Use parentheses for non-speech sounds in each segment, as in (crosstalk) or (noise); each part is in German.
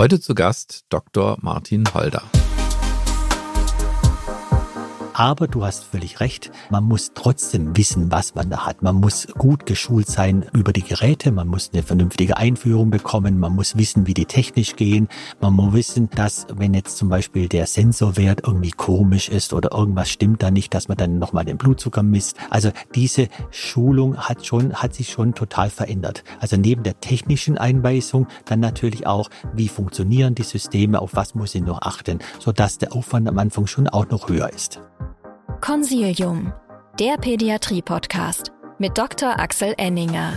Heute zu Gast Dr. Martin Holder. Aber du hast völlig recht, man muss trotzdem wissen, was man da hat. Man muss gut geschult sein über die Geräte, man muss eine vernünftige Einführung bekommen, man muss wissen, wie die technisch gehen, man muss wissen, dass wenn jetzt zum Beispiel der Sensorwert irgendwie komisch ist oder irgendwas stimmt da nicht, dass man dann nochmal den Blutzucker misst. Also diese Schulung hat schon, hat sich schon total verändert. Also neben der technischen Einweisung dann natürlich auch, wie funktionieren die Systeme, auf was muss ich noch achten, sodass der Aufwand am Anfang schon auch noch höher ist. Consilium, der Pädiatrie-Podcast mit Dr. Axel Enninger.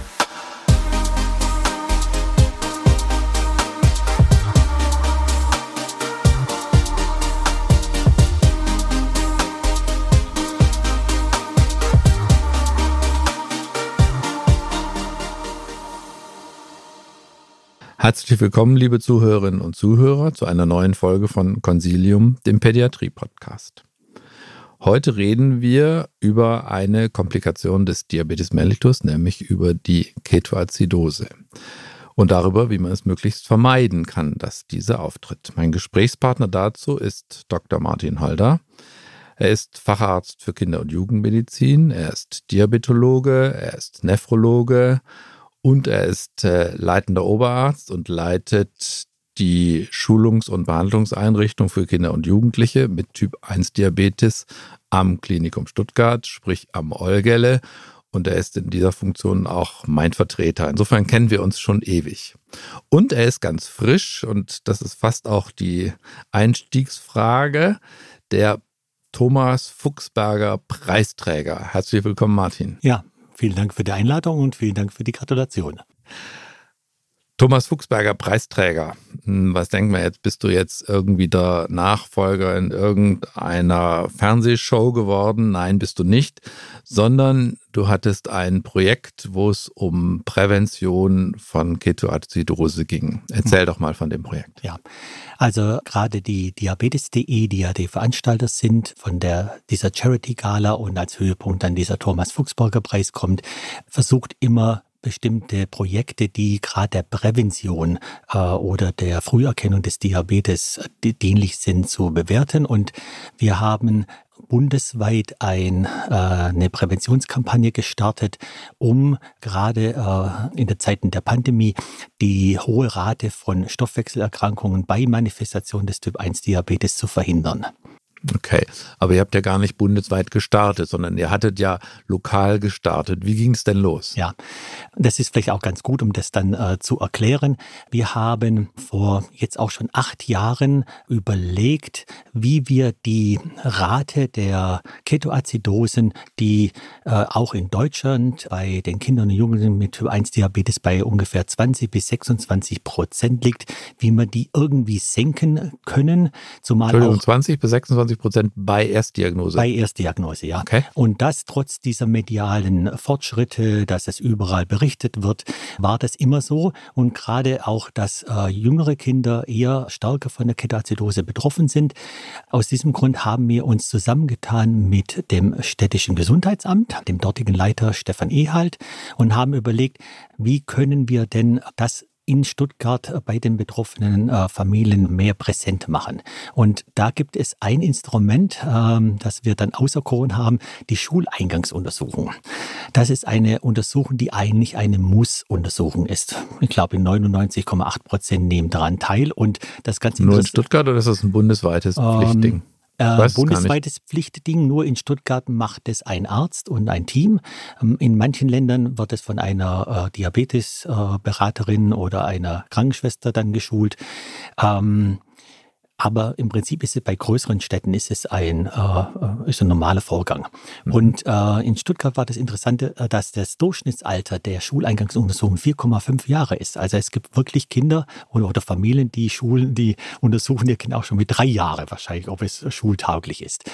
Herzlich willkommen, liebe Zuhörerinnen und Zuhörer, zu einer neuen Folge von Consilium, dem Pädiatrie-Podcast. Heute reden wir über eine Komplikation des Diabetes mellitus, nämlich über die Ketoazidose und darüber, wie man es möglichst vermeiden kann, dass diese auftritt. Mein Gesprächspartner dazu ist Dr. Martin Holder. Er ist Facharzt für Kinder- und Jugendmedizin, er ist Diabetologe, er ist Nephrologe und er ist äh, leitender Oberarzt und leitet die Schulungs- und Behandlungseinrichtung für Kinder und Jugendliche mit Typ 1 Diabetes am Klinikum Stuttgart, sprich am Olgelle. Und er ist in dieser Funktion auch mein Vertreter. Insofern kennen wir uns schon ewig. Und er ist ganz frisch und das ist fast auch die Einstiegsfrage. Der Thomas Fuchsberger Preisträger. Herzlich willkommen, Martin. Ja, vielen Dank für die Einladung und vielen Dank für die Gratulation. Thomas Fuchsberger, Preisträger. Hm, was denken wir jetzt? Bist du jetzt irgendwie der Nachfolger in irgendeiner Fernsehshow geworden? Nein, bist du nicht, sondern du hattest ein Projekt, wo es um Prävention von Ketoacidose ging. Erzähl doch mal von dem Projekt. Ja, also gerade die Diabetes.de, die ja die Veranstalter sind von der, dieser Charity Gala und als Höhepunkt dann dieser Thomas Fuchsberger Preis kommt, versucht immer bestimmte Projekte, die gerade der Prävention äh, oder der Früherkennung des Diabetes äh, dienlich sind, zu bewerten. Und wir haben bundesweit ein, äh, eine Präventionskampagne gestartet, um gerade äh, in der Zeiten der Pandemie die hohe Rate von Stoffwechselerkrankungen bei Manifestation des Typ 1 Diabetes zu verhindern. Okay, aber ihr habt ja gar nicht bundesweit gestartet, sondern ihr hattet ja lokal gestartet. Wie ging es denn los? Ja, das ist vielleicht auch ganz gut, um das dann äh, zu erklären. Wir haben vor jetzt auch schon acht Jahren überlegt, wie wir die Rate der Ketoacidosen, die äh, auch in Deutschland bei den Kindern und Jugendlichen mit Typ 1 Diabetes bei ungefähr 20 bis 26 Prozent liegt, wie wir die irgendwie senken können. Zumal Entschuldigung, auch 20 bis 26 25 Prozent bei Erstdiagnose. Bei Erstdiagnose, ja. Okay. Und das trotz dieser medialen Fortschritte, dass es überall berichtet wird, war das immer so. Und gerade auch, dass äh, jüngere Kinder eher stärker von der Ketoacidose betroffen sind. Aus diesem Grund haben wir uns zusammengetan mit dem städtischen Gesundheitsamt, dem dortigen Leiter Stefan Ehalt, und haben überlegt, wie können wir denn das in Stuttgart bei den betroffenen äh, Familien mehr präsent machen. Und da gibt es ein Instrument, ähm, das wir dann auserkoren haben, die Schuleingangsuntersuchung. Das ist eine Untersuchung, die eigentlich eine Muss-Untersuchung ist. Ich glaube, 99,8 Prozent nehmen daran teil und das Ganze nur in Stuttgart oder ist das ein bundesweites ähm, Pflichtding? Äh, bundesweites Pflichtding. Nur in Stuttgart macht es ein Arzt und ein Team. Ähm, in manchen Ländern wird es von einer äh, Diabetesberaterin äh, oder einer Krankenschwester dann geschult. Ähm, aber im Prinzip ist es bei größeren Städten ist es ein, äh, ist ein normaler Vorgang. Mhm. Und äh, in Stuttgart war das Interessante, äh, dass das Durchschnittsalter der Schuleingangsuntersuchung 4,5 Jahre ist. Also es gibt wirklich Kinder oder, oder Familien, die Schulen, die untersuchen ihr Kind auch schon mit drei Jahren wahrscheinlich, ob es schultauglich ist.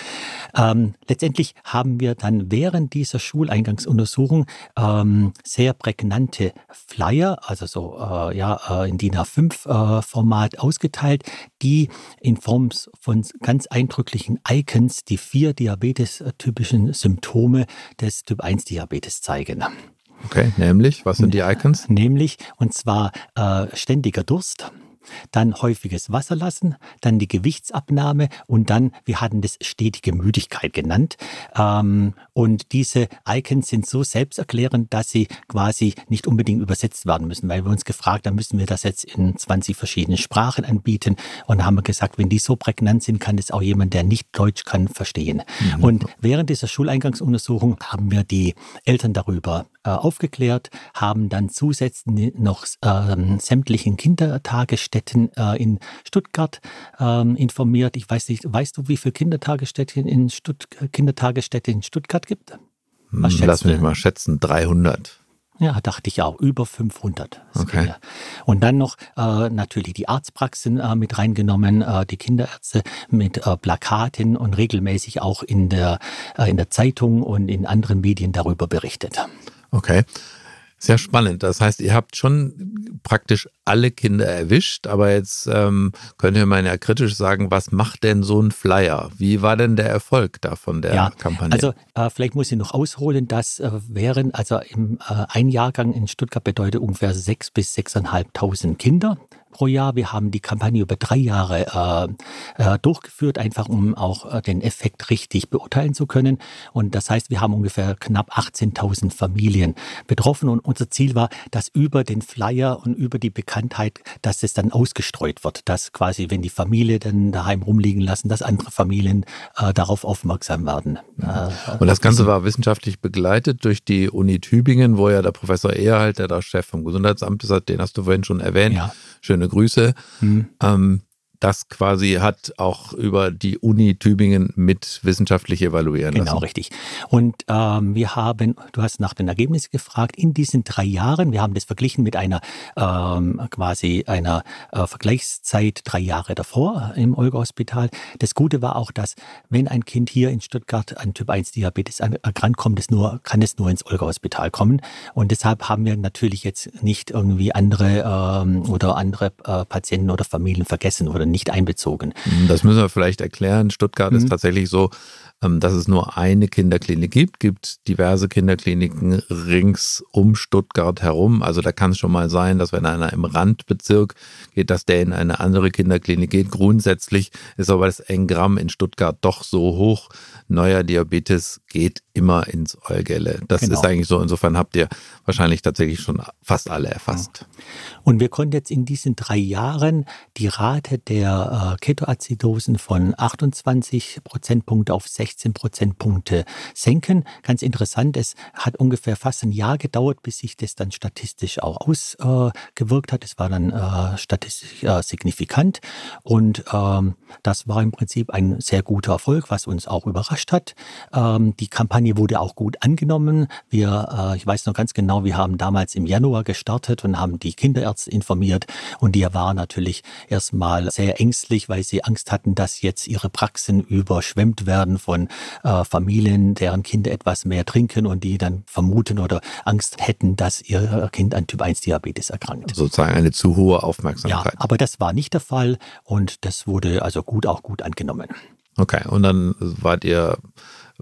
Ähm, letztendlich haben wir dann während dieser Schuleingangsuntersuchung ähm, sehr prägnante Flyer, also so äh, ja äh, in DIN A5 äh, Format ausgeteilt, die in Form von ganz eindrücklichen Icons die vier diabetes-typischen Symptome des Typ-1-Diabetes zeigen. Okay, nämlich, was sind die Icons? Nämlich, und zwar äh, ständiger Durst, dann häufiges Wasser lassen, dann die Gewichtsabnahme und dann, wir hatten das stetige Müdigkeit genannt. Ähm, und diese Icons sind so selbsterklärend, dass sie quasi nicht unbedingt übersetzt werden müssen, weil wir uns gefragt haben, müssen wir das jetzt in 20 verschiedenen Sprachen anbieten. Und haben wir gesagt, wenn die so prägnant sind, kann das auch jemand, der nicht Deutsch kann, verstehen. Mhm. Und während dieser Schuleingangsuntersuchung haben wir die Eltern darüber äh, aufgeklärt, haben dann zusätzlich noch ähm, sämtlichen Kindertagesstätten äh, in Stuttgart ähm, informiert. Ich weiß nicht, weißt du, wie viele Kindertagesstätten in, Stutt Kindertagesstätten in Stuttgart gibt? Was hm, Lass mich mal schätzen, 300. Ja, dachte ich auch, über 500. Okay. Und dann noch äh, natürlich die Arztpraxen äh, mit reingenommen, äh, die Kinderärzte mit äh, Plakaten und regelmäßig auch in der, äh, in der Zeitung und in anderen Medien darüber berichtet. Okay. Sehr spannend. Das heißt, ihr habt schon praktisch alle Kinder erwischt, aber jetzt ähm, könnt ihr mal ja kritisch sagen, was macht denn so ein Flyer? Wie war denn der Erfolg da von der ja, Kampagne? Also äh, vielleicht muss ich noch ausholen, dass äh, während, also im, äh, ein Jahrgang in Stuttgart bedeutet ungefähr sechs bis sechseinhalbtausend Kinder pro Jahr. Wir haben die Kampagne über drei Jahre äh, äh, durchgeführt, einfach um auch äh, den Effekt richtig beurteilen zu können. Und das heißt, wir haben ungefähr knapp 18.000 Familien betroffen. Und unser Ziel war, dass über den Flyer und über die Bekanntheit, dass es dann ausgestreut wird, dass quasi, wenn die Familie dann daheim rumliegen lassen, dass andere Familien äh, darauf aufmerksam werden. Äh, und das Ganze war wissenschaftlich begleitet durch die Uni Tübingen, wo ja der Professor Ehrhalt, der da Chef vom Gesundheitsamt ist, den hast du vorhin schon erwähnt, ja. Schöne Grüße. Mhm. Ähm, das quasi hat auch über die Uni Tübingen mit wissenschaftlich evaluieren genau, lassen. Genau, richtig. Und ähm, wir haben, du hast nach den Ergebnissen gefragt, in diesen drei Jahren, wir haben das verglichen mit einer ähm, quasi einer äh, Vergleichszeit drei Jahre davor im Olga-Hospital. Das Gute war auch, dass wenn ein Kind hier in Stuttgart an Typ 1 Diabetes erkrankt kommt, es nur, kann es nur ins Olga-Hospital kommen. Und deshalb haben wir natürlich jetzt nicht irgendwie andere ähm, oder andere äh, Patienten oder Familien vergessen oder nicht einbezogen. Das müssen wir vielleicht erklären. Stuttgart mhm. ist tatsächlich so, dass es nur eine Kinderklinik gibt, gibt diverse Kinderkliniken rings um Stuttgart herum. Also da kann es schon mal sein, dass wenn einer im Randbezirk geht, dass der in eine andere Kinderklinik geht. Grundsätzlich ist aber das Engramm in Stuttgart doch so hoch. Neuer Diabetes geht immer ins Eugelle. Das genau. ist eigentlich so. Insofern habt ihr wahrscheinlich tatsächlich schon fast alle erfasst. Und wir konnten jetzt in diesen drei Jahren die Rate der äh, Ketoazidosen von 28 Prozentpunkte auf 16 16 Prozentpunkte senken. Ganz interessant, es hat ungefähr fast ein Jahr gedauert, bis sich das dann statistisch auch ausgewirkt hat. Es war dann äh, statistisch äh, signifikant und ähm, das war im Prinzip ein sehr guter Erfolg, was uns auch überrascht hat. Ähm, die Kampagne wurde auch gut angenommen. Wir, äh, ich weiß noch ganz genau, wir haben damals im Januar gestartet und haben die Kinderärzte informiert und die waren natürlich erstmal sehr ängstlich, weil sie Angst hatten, dass jetzt ihre Praxen überschwemmt werden von von äh, Familien, deren Kinder etwas mehr trinken und die dann vermuten oder Angst hätten, dass ihr Kind an Typ 1 Diabetes erkrankt. Sozusagen eine zu hohe Aufmerksamkeit. Ja, aber das war nicht der Fall und das wurde also gut auch gut angenommen. Okay, und dann wart ihr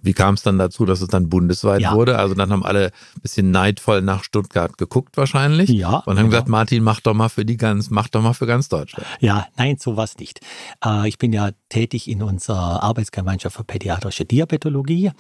wie kam es dann dazu, dass es dann bundesweit ja. wurde? Also dann haben alle ein bisschen neidvoll nach Stuttgart geguckt wahrscheinlich. Ja. Und haben genau. gesagt, Martin, mach doch mal für die ganz, mach doch mal für ganz Deutschland. Ja, nein, sowas nicht. Äh, ich bin ja tätig in unserer Arbeitsgemeinschaft für pädiatrische Diabetologie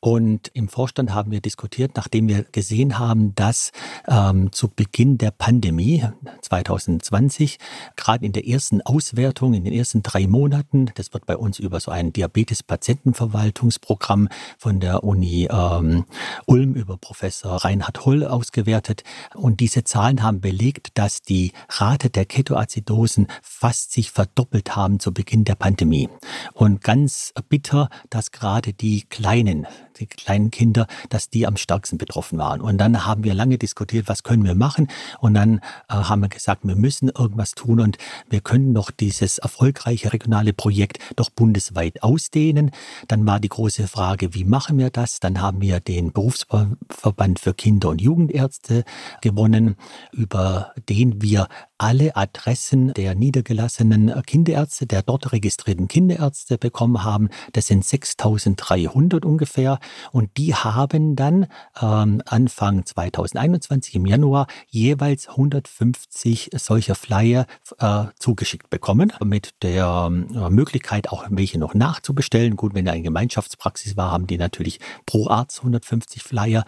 und im Vorstand haben wir diskutiert, nachdem wir gesehen haben, dass ähm, zu Beginn der Pandemie 2020, gerade in der ersten Auswertung, in den ersten drei Monaten, das wird bei uns über so ein Diabetes-Patientenverwaltungsprogramm Programm von der Uni ähm, Ulm über Professor Reinhard Hull ausgewertet. Und diese Zahlen haben belegt, dass die Rate der Ketoazidosen fast sich verdoppelt haben zu Beginn der Pandemie. Und ganz bitter, dass gerade die kleinen die kleinen Kinder, dass die am stärksten betroffen waren. Und dann haben wir lange diskutiert, was können wir machen? Und dann äh, haben wir gesagt, wir müssen irgendwas tun und wir können noch dieses erfolgreiche regionale Projekt doch bundesweit ausdehnen. Dann war die große Frage, wie machen wir das? Dann haben wir den Berufsverband für Kinder- und Jugendärzte gewonnen, über den wir alle Adressen der niedergelassenen Kinderärzte, der dort registrierten Kinderärzte bekommen haben. Das sind 6300 ungefähr. Und die haben dann ähm, Anfang 2021 im Januar jeweils 150 solcher Flyer äh, zugeschickt bekommen, mit der äh, Möglichkeit auch welche noch nachzubestellen. Gut, wenn da eine Gemeinschaftspraxis war, haben die natürlich pro Arzt 150 Flyer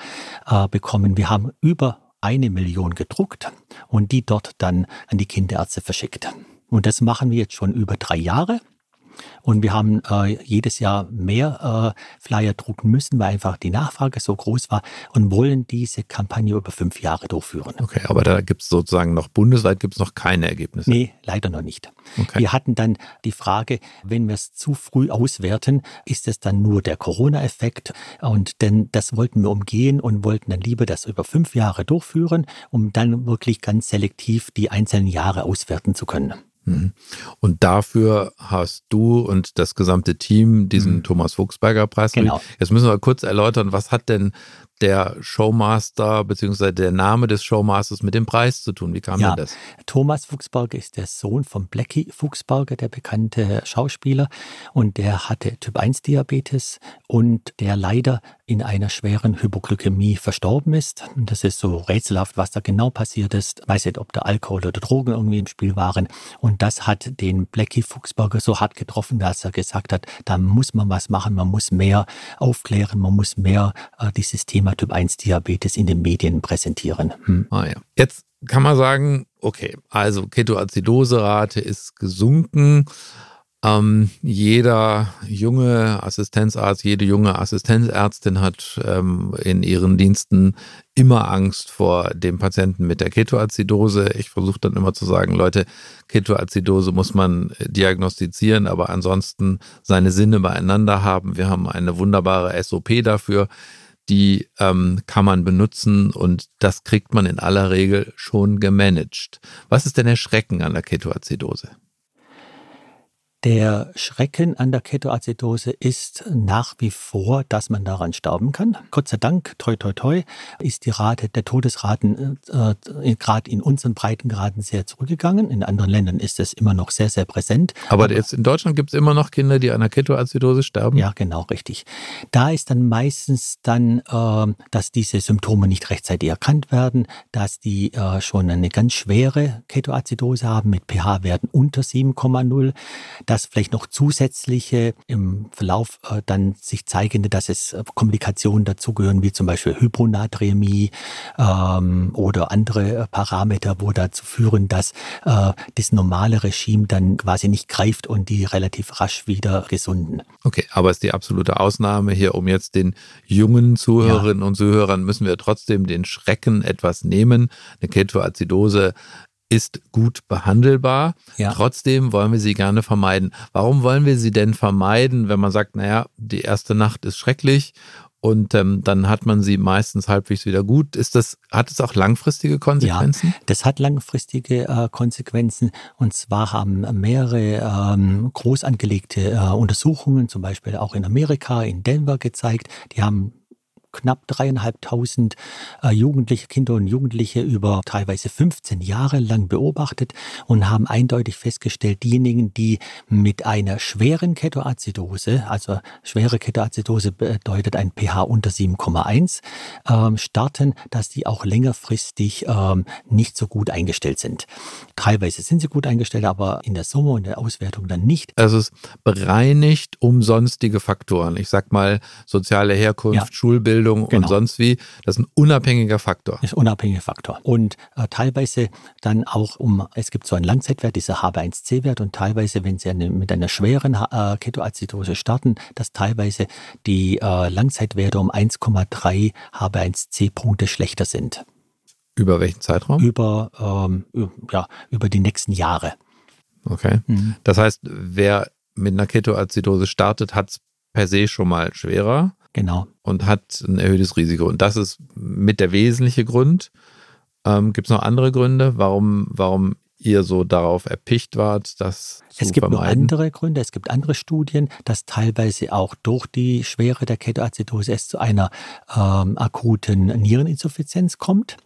äh, bekommen. Wir haben über eine Million gedruckt und die dort dann an die Kinderärzte verschickt. Und das machen wir jetzt schon über drei Jahre. Und wir haben äh, jedes Jahr mehr äh, Flyer drucken müssen, weil einfach die Nachfrage so groß war und wollen diese Kampagne über fünf Jahre durchführen. Okay, aber da gibt es sozusagen noch bundesweit gibt es noch keine Ergebnisse. Nee, leider noch nicht. Okay. Wir hatten dann die Frage, wenn wir es zu früh auswerten, ist es dann nur der Corona-Effekt? Und denn das wollten wir umgehen und wollten dann lieber das über fünf Jahre durchführen, um dann wirklich ganz selektiv die einzelnen Jahre auswerten zu können. Mhm. Und dafür hast du und das gesamte Team diesen mhm. Thomas Fuchsberger Preis. Genau. Jetzt müssen wir kurz erläutern, was hat denn der Showmaster bzw. der Name des Showmasters mit dem Preis zu tun? Wie kam ja, denn das? Thomas Fuchsberger ist der Sohn von Blackie Fuchsberger, der bekannte Schauspieler. Und der hatte Typ 1 Diabetes und der leider in einer schweren Hypoglykämie verstorben ist. Und das ist so rätselhaft, was da genau passiert ist. Ich weiß nicht, ob da Alkohol oder Drogen irgendwie im Spiel waren. Und das hat den Blackie Fuchsberger so hart getroffen, dass er gesagt hat, da muss man was machen, man muss mehr aufklären, man muss mehr äh, dieses Thema Typ 1 Diabetes in den Medien präsentieren. Hm. Ah ja. Jetzt kann man sagen, okay, also Ketoacidoserate ist gesunken. Ähm, jeder junge Assistenzarzt, jede junge Assistenzärztin hat ähm, in ihren Diensten immer Angst vor dem Patienten mit der Ketoazidose. Ich versuche dann immer zu sagen, Leute, Ketoazidose muss man diagnostizieren, aber ansonsten seine Sinne beieinander haben. Wir haben eine wunderbare SOP dafür. Die ähm, kann man benutzen und das kriegt man in aller Regel schon gemanagt. Was ist denn der Schrecken an der Ketoazidose? Der Schrecken an der Ketoazidose ist nach wie vor, dass man daran sterben kann. Gott sei Dank, toi toi toi, ist die Rate der Todesraten äh, äh gerade in unseren Breitengraden sehr zurückgegangen. In anderen Ländern ist es immer noch sehr, sehr präsent. Aber, Aber jetzt in Deutschland gibt es immer noch Kinder, die an der Ketoazidose sterben? Ja, genau, richtig. Da ist dann meistens dann, äh, dass diese Symptome nicht rechtzeitig erkannt werden, dass die äh, schon eine ganz schwere Ketoazidose haben mit pH-Werten unter 7,0 dass vielleicht noch zusätzliche im Verlauf äh, dann sich zeigende, dass es äh, Komplikationen dazugehören, wie zum Beispiel Hyponatremie ähm, oder andere äh, Parameter, wo dazu führen, dass äh, das normale Regime dann quasi nicht greift und die relativ rasch wieder gesunden. Okay, aber ist die absolute Ausnahme hier, um jetzt den jungen Zuhörerinnen ja. und Zuhörern müssen wir trotzdem den Schrecken etwas nehmen. Eine Ketoazidose ist gut behandelbar. Ja. Trotzdem wollen wir sie gerne vermeiden. Warum wollen wir sie denn vermeiden, wenn man sagt, naja, die erste Nacht ist schrecklich und ähm, dann hat man sie meistens halbwegs wieder gut. Ist das, hat es auch langfristige Konsequenzen? Ja, das hat langfristige äh, Konsequenzen. Und zwar haben mehrere ähm, groß angelegte äh, Untersuchungen, zum Beispiel auch in Amerika, in Denver gezeigt, die haben knapp dreieinhalbtausend äh, Jugendliche, Kinder und Jugendliche über teilweise 15 Jahre lang beobachtet und haben eindeutig festgestellt, diejenigen, die mit einer schweren Ketoazidose, also schwere Ketoazidose bedeutet ein pH unter 7,1, ähm, starten, dass die auch längerfristig ähm, nicht so gut eingestellt sind. Teilweise sind sie gut eingestellt, aber in der Summe und der Auswertung dann nicht. Also es bereinigt um sonstige Faktoren. Ich sag mal soziale Herkunft, ja. Schulbildung, Ausbildung genau. und sonst wie. Das ist ein unabhängiger Faktor. Das ist ein unabhängiger Faktor. Und äh, teilweise dann auch um, es gibt so einen Langzeitwert, dieser HB1C-Wert und teilweise, wenn Sie eine, mit einer schweren äh, Ketoazidose starten, dass teilweise die äh, Langzeitwerte um 1,3 HB1C-Punkte schlechter sind. Über welchen Zeitraum? Über, ähm, ja, über die nächsten Jahre. Okay. Mhm. Das heißt, wer mit einer Ketoazidose startet, hat es per se schon mal schwerer. Genau. Und hat ein erhöhtes Risiko. Und das ist mit der wesentliche Grund. Ähm, Gibt es noch andere Gründe, warum, warum ihr so darauf erpicht wart, dass es gibt noch andere Gründe, es gibt andere Studien, dass teilweise auch durch die Schwere der Ketoazidose es zu einer ähm, akuten Niereninsuffizienz kommt.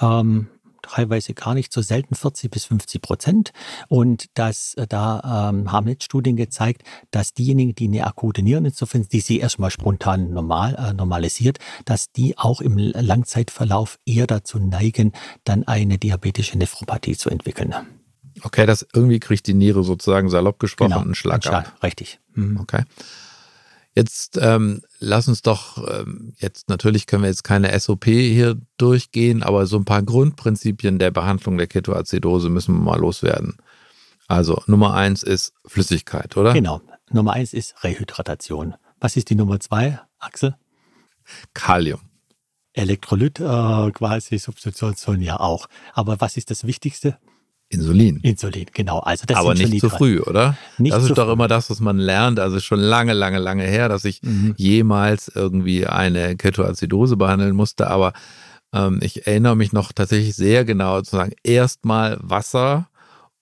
Ähm, teilweise gar nicht so selten 40 bis 50 Prozent. Und das, äh, da ähm, haben jetzt Studien gezeigt, dass diejenigen, die eine akute Niereninsuffizienz, die sie erstmal spontan normal, äh, normalisiert, dass die auch im Langzeitverlauf eher dazu neigen, dann eine diabetische Nephropathie zu entwickeln. Okay, das irgendwie kriegt die Niere sozusagen salopp gesprochen genau, einen Schlag, einen Schlag ab. Richtig. Mhm. Okay. Jetzt ähm, lass uns doch, ähm, jetzt natürlich können wir jetzt keine SOP hier durchgehen, aber so ein paar Grundprinzipien der Behandlung der Ketoazidose müssen wir mal loswerden. Also Nummer eins ist Flüssigkeit, oder? Genau. Nummer eins ist Rehydratation. Was ist die Nummer zwei, Axel? Kalium. Elektrolyt äh, quasi, Substitution ja auch. Aber was ist das Wichtigste? Insulin. Insulin, genau. Also das Aber nicht zu früh, oder? Nicht das ist doch früh. immer das, was man lernt. Also schon lange, lange, lange her, dass ich mhm. jemals irgendwie eine Ketoazidose behandeln musste. Aber ähm, ich erinnere mich noch tatsächlich sehr genau zu sagen, erstmal Wasser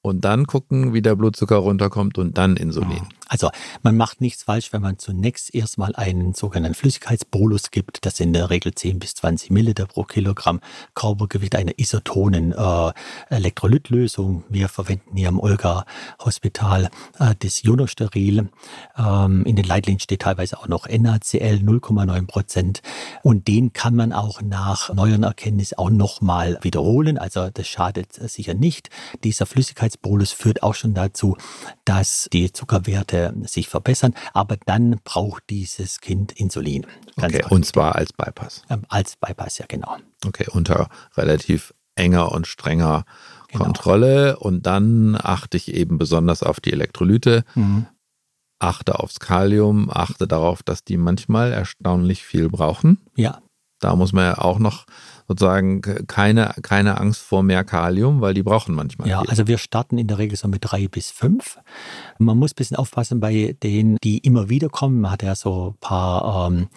und dann gucken, wie der Blutzucker runterkommt und dann Insulin. Also man macht nichts falsch, wenn man zunächst erstmal einen sogenannten Flüssigkeitsbolus gibt. Das sind in der Regel 10 bis 20 Milliliter pro Kilogramm Körpergewicht einer isotonen äh, Elektrolytlösung. Wir verwenden hier im Olga-Hospital äh, das Ionosteril. Ähm, in den Leitlinien steht teilweise auch noch NaCl 0,9 Prozent. Und den kann man auch nach neueren Erkenntnissen auch nochmal wiederholen. Also das schadet sicher nicht. Dieser Flüssigkeitsbolus führt auch schon dazu, dass die Zuckerwerte Werte sich verbessern, aber dann braucht dieses Kind Insulin. okay, und zwar als Bypass. Ähm, als Bypass, ja genau. Okay, unter relativ enger und strenger genau. Kontrolle und dann achte ich eben besonders auf die Elektrolyte. Mhm. Achte aufs Kalium, achte darauf, dass die manchmal erstaunlich viel brauchen. Ja. Da muss man ja auch noch sozusagen keine, keine Angst vor mehr Kalium, weil die brauchen manchmal. Ja, viel. also wir starten in der Regel so mit drei bis fünf. Man muss ein bisschen aufpassen bei denen, die immer wieder kommen. Man hat ja so ein paar ähm,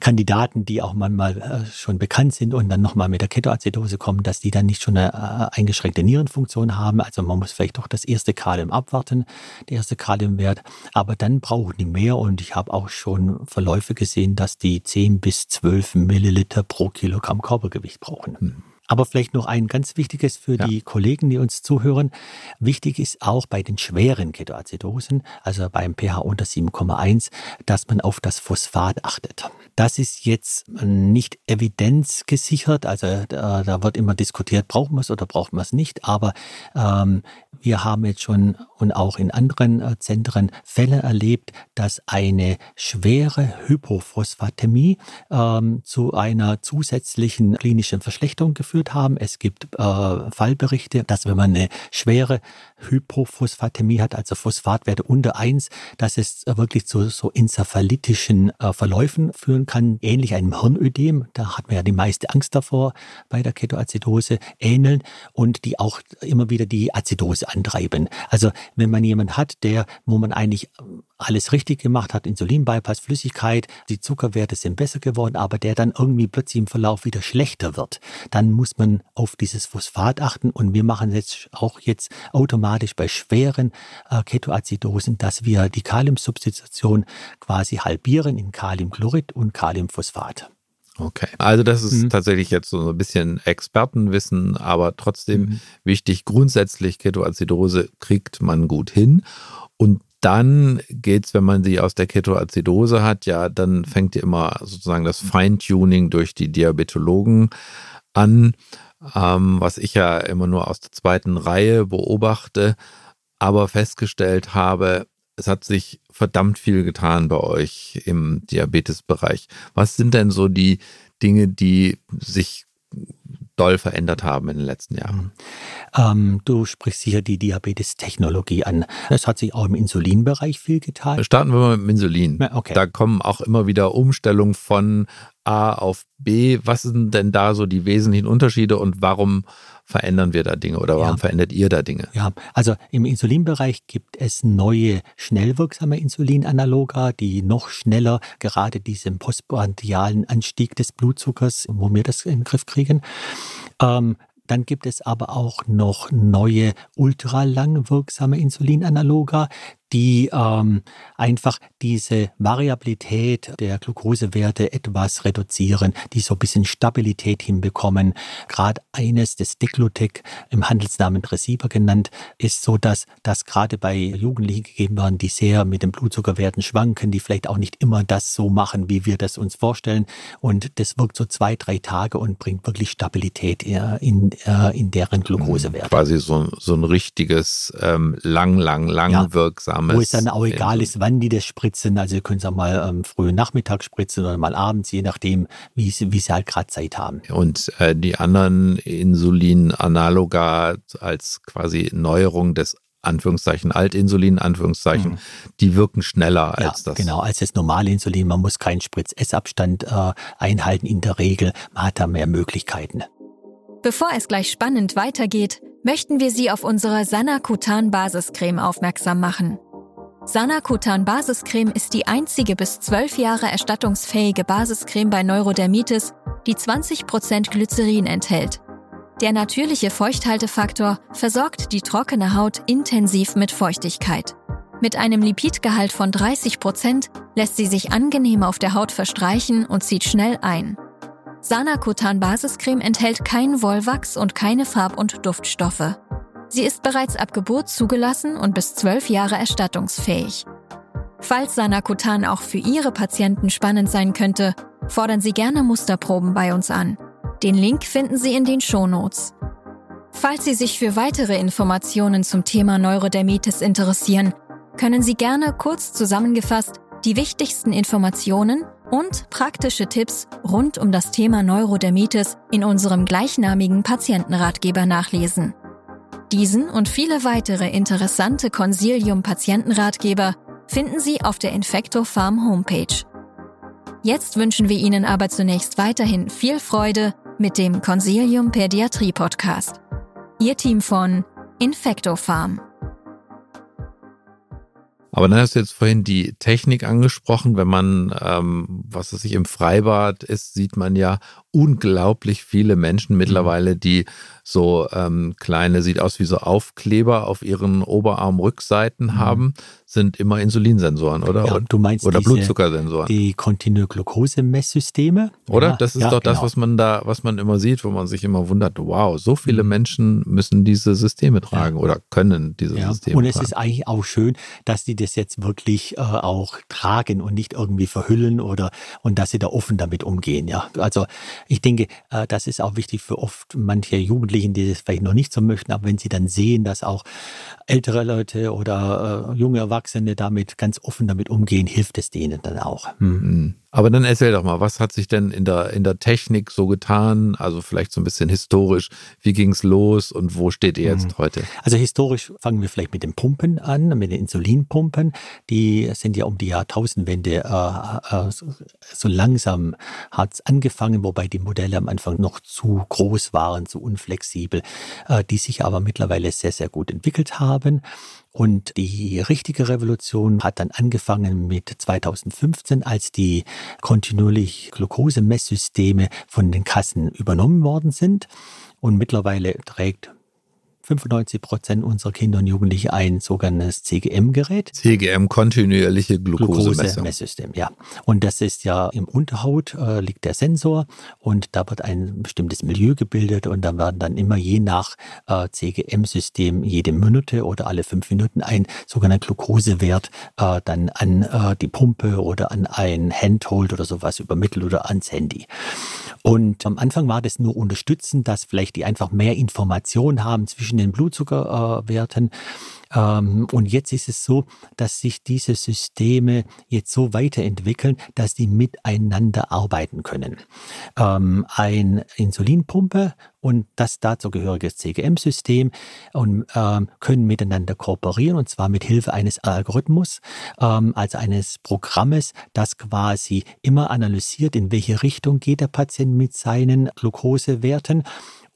Kandidaten, die auch manchmal äh, schon bekannt sind und dann nochmal mit der Ketoazidose kommen, dass die dann nicht schon eine äh, eingeschränkte Nierenfunktion haben. Also man muss vielleicht doch das erste Kalium abwarten, der erste Kaliumwert. Aber dann brauchen die mehr und ich habe auch schon Verläufe gesehen, dass die 10 bis 12 Milliliter pro Kilogramm Körpergewicht brauchen. Aber vielleicht noch ein ganz wichtiges für ja. die Kollegen, die uns zuhören. Wichtig ist auch bei den schweren Ketoacidosen, also beim pH unter 7,1, dass man auf das Phosphat achtet. Das ist jetzt nicht evidenzgesichert, also da, da wird immer diskutiert, braucht man es oder braucht man es nicht. Aber ähm, wir haben jetzt schon und auch in anderen äh, Zentren Fälle erlebt, dass eine schwere Hypophosphatämie ähm, zu einer zusätzlichen klinischen Verschlechterung geführt haben. Es gibt äh, Fallberichte, dass wenn man eine schwere Hypophosphatämie hat, also Phosphatwerte unter eins, dass es wirklich zu so enzephalitischen äh, Verläufen führen kann, ähnlich einem Hirnödem. Da hat man ja die meiste Angst davor bei der Ketoazidose, ähneln und die auch immer wieder die Azidose antreiben. Also wenn man jemanden hat, der, wo man eigentlich alles richtig gemacht hat, Insulinbypass, Flüssigkeit, die Zuckerwerte sind besser geworden, aber der dann irgendwie plötzlich im Verlauf wieder schlechter wird, dann muss man auf dieses Phosphat achten und wir machen jetzt auch jetzt automatisch bei schweren äh, Ketoacidosen, dass wir die Kaliumsubstitution quasi halbieren in Kaliumchlorid und Kaliumphosphat. Okay, also das ist mhm. tatsächlich jetzt so ein bisschen Expertenwissen, aber trotzdem mhm. wichtig. Grundsätzlich Ketoacidose kriegt man gut hin und dann geht's, wenn man sie aus der Ketoacidose hat, ja, dann fängt ja immer sozusagen das Feintuning durch die Diabetologen an, ähm, was ich ja immer nur aus der zweiten Reihe beobachte, aber festgestellt habe, es hat sich verdammt viel getan bei euch im Diabetesbereich. Was sind denn so die Dinge, die sich doll verändert haben in den letzten Jahren? Ähm, du sprichst sicher die Diabetestechnologie an. Es hat sich auch im Insulinbereich viel getan. Starten wir mal mit dem Insulin. Okay. Da kommen auch immer wieder Umstellungen von A auf B. Was sind denn da so die wesentlichen Unterschiede und warum verändern wir da Dinge oder warum ja. verändert ihr da Dinge? Ja, also im Insulinbereich gibt es neue, schnell wirksame Insulinanaloga, die noch schneller gerade diesen postprandialen Anstieg des Blutzuckers, wo wir das in den Griff kriegen. Ähm, Dann gibt es aber auch noch neue ultralang wirksame Insulinanaloga, die ähm, einfach diese Variabilität der Glukosewerte etwas reduzieren, die so ein bisschen Stabilität hinbekommen. Gerade eines, das Deglutec im Handelsnamen Tresiba genannt, ist so, dass das gerade bei Jugendlichen gegeben werden, die sehr mit den Blutzuckerwerten schwanken, die vielleicht auch nicht immer das so machen, wie wir das uns vorstellen. Und das wirkt so zwei, drei Tage und bringt wirklich Stabilität in, äh, in deren Glukosewerte. Quasi so, so ein richtiges ähm, lang, lang, lang ja. wirksam Wo es dann auch egal ist, wann die das spritzen. Also ihr könnt es auch mal ähm, frühen Nachmittag spritzen oder mal abends, je nachdem, wie sie, wie sie halt gerade Zeit haben. Und äh, die anderen Insulin-Analoga als quasi Neuerung des Anführungszeichen Altinsulin, Anführungszeichen, mhm. die wirken schneller als ja, das. Genau, als das normale Insulin. Man muss keinen Spritz-Essabstand äh, einhalten in der Regel. Man hat da mehr Möglichkeiten. Bevor es gleich spannend weitergeht, möchten wir Sie auf unsere Sanakutan Basiscreme aufmerksam machen. Sanakutan Basiscreme ist die einzige bis 12 Jahre erstattungsfähige Basiscreme bei Neurodermitis, die 20% Glycerin enthält. Der natürliche Feuchthaltefaktor versorgt die trockene Haut intensiv mit Feuchtigkeit. Mit einem Lipidgehalt von 30% lässt sie sich angenehm auf der Haut verstreichen und zieht schnell ein. Sanakutan Basiscreme enthält kein Wollwachs und keine Farb- und Duftstoffe. Sie ist bereits ab Geburt zugelassen und bis zwölf Jahre erstattungsfähig. Falls Sanakutan auch für Ihre Patienten spannend sein könnte, fordern Sie gerne Musterproben bei uns an. Den Link finden Sie in den Shownotes. Falls Sie sich für weitere Informationen zum Thema Neurodermitis interessieren, können Sie gerne kurz zusammengefasst die wichtigsten Informationen und praktische Tipps rund um das Thema Neurodermitis in unserem gleichnamigen Patientenratgeber nachlesen. Diesen und viele weitere interessante Consilium-Patientenratgeber finden Sie auf der Infecto Farm Homepage. Jetzt wünschen wir Ihnen aber zunächst weiterhin viel Freude mit dem Consilium Pädiatrie Podcast. Ihr Team von Infecto Farm. Aber dann hast du jetzt vorhin die Technik angesprochen. Wenn man, ähm, was weiß ich, im Freibad ist, sieht man ja unglaublich viele Menschen mittlerweile, die so ähm, kleine, sieht aus wie so Aufkleber auf ihren Oberarmrückseiten mhm. haben, sind immer Insulinsensoren, oder? Ja, du meinst oder Blutzuckersensoren. Die kontinue Glucose-Messsysteme. Oder? Ja, das ist ja, doch das, genau. was man da, was man immer sieht, wo man sich immer wundert, wow, so viele mhm. Menschen müssen diese Systeme tragen oder können diese Systeme tragen. Und es tragen. ist eigentlich auch schön, dass die das jetzt wirklich äh, auch tragen und nicht irgendwie verhüllen oder und dass sie da offen damit umgehen. Ja, also ich denke, äh, das ist auch wichtig für oft manche Jugendlichen, die das vielleicht noch nicht so möchten, aber wenn sie dann sehen, dass auch ältere Leute oder äh, junge Erwachsene damit ganz offen damit umgehen, hilft es denen dann auch. Hm. Aber dann erzähl doch mal, was hat sich denn in der, in der Technik so getan? Also vielleicht so ein bisschen historisch. Wie ging es los und wo steht ihr jetzt mhm. heute? Also historisch fangen wir vielleicht mit den Pumpen an, mit den Insulinpumpen. Die sind ja um die Jahrtausendwende äh, äh, so langsam hat es angefangen, wobei die Modelle am Anfang noch zu groß waren, zu unflexibel, äh, die sich aber mittlerweile sehr, sehr gut entwickelt haben. Und die richtige Revolution hat dann angefangen mit 2015, als die kontinuierlich Glukosemesssysteme von den Kassen übernommen worden sind. Und mittlerweile trägt 95 Prozent unserer Kinder und Jugendliche ein sogenanntes CGM-Gerät. CGM, kontinuierliche Glukosemessung. Glucose ja. Und das ist ja im Unterhaut, äh, liegt der Sensor und da wird ein bestimmtes Milieu gebildet und da werden dann immer je nach äh, CGM-System jede Minute oder alle fünf Minuten ein sogenannter Glukosewert äh, dann an äh, die Pumpe oder an ein Handhold oder sowas übermittelt oder ans Handy. Und am Anfang war das nur unterstützend, dass vielleicht die einfach mehr Informationen haben zwischen den Blutzuckerwerten. Ähm, und jetzt ist es so, dass sich diese Systeme jetzt so weiterentwickeln, dass die miteinander arbeiten können. Ähm, ein Insulinpumpe und das dazu gehörige CGM-System ähm, können miteinander kooperieren und zwar mit Hilfe eines Algorithmus, ähm, also eines Programmes, das quasi immer analysiert, in welche Richtung geht der Patient mit seinen Glukosewerten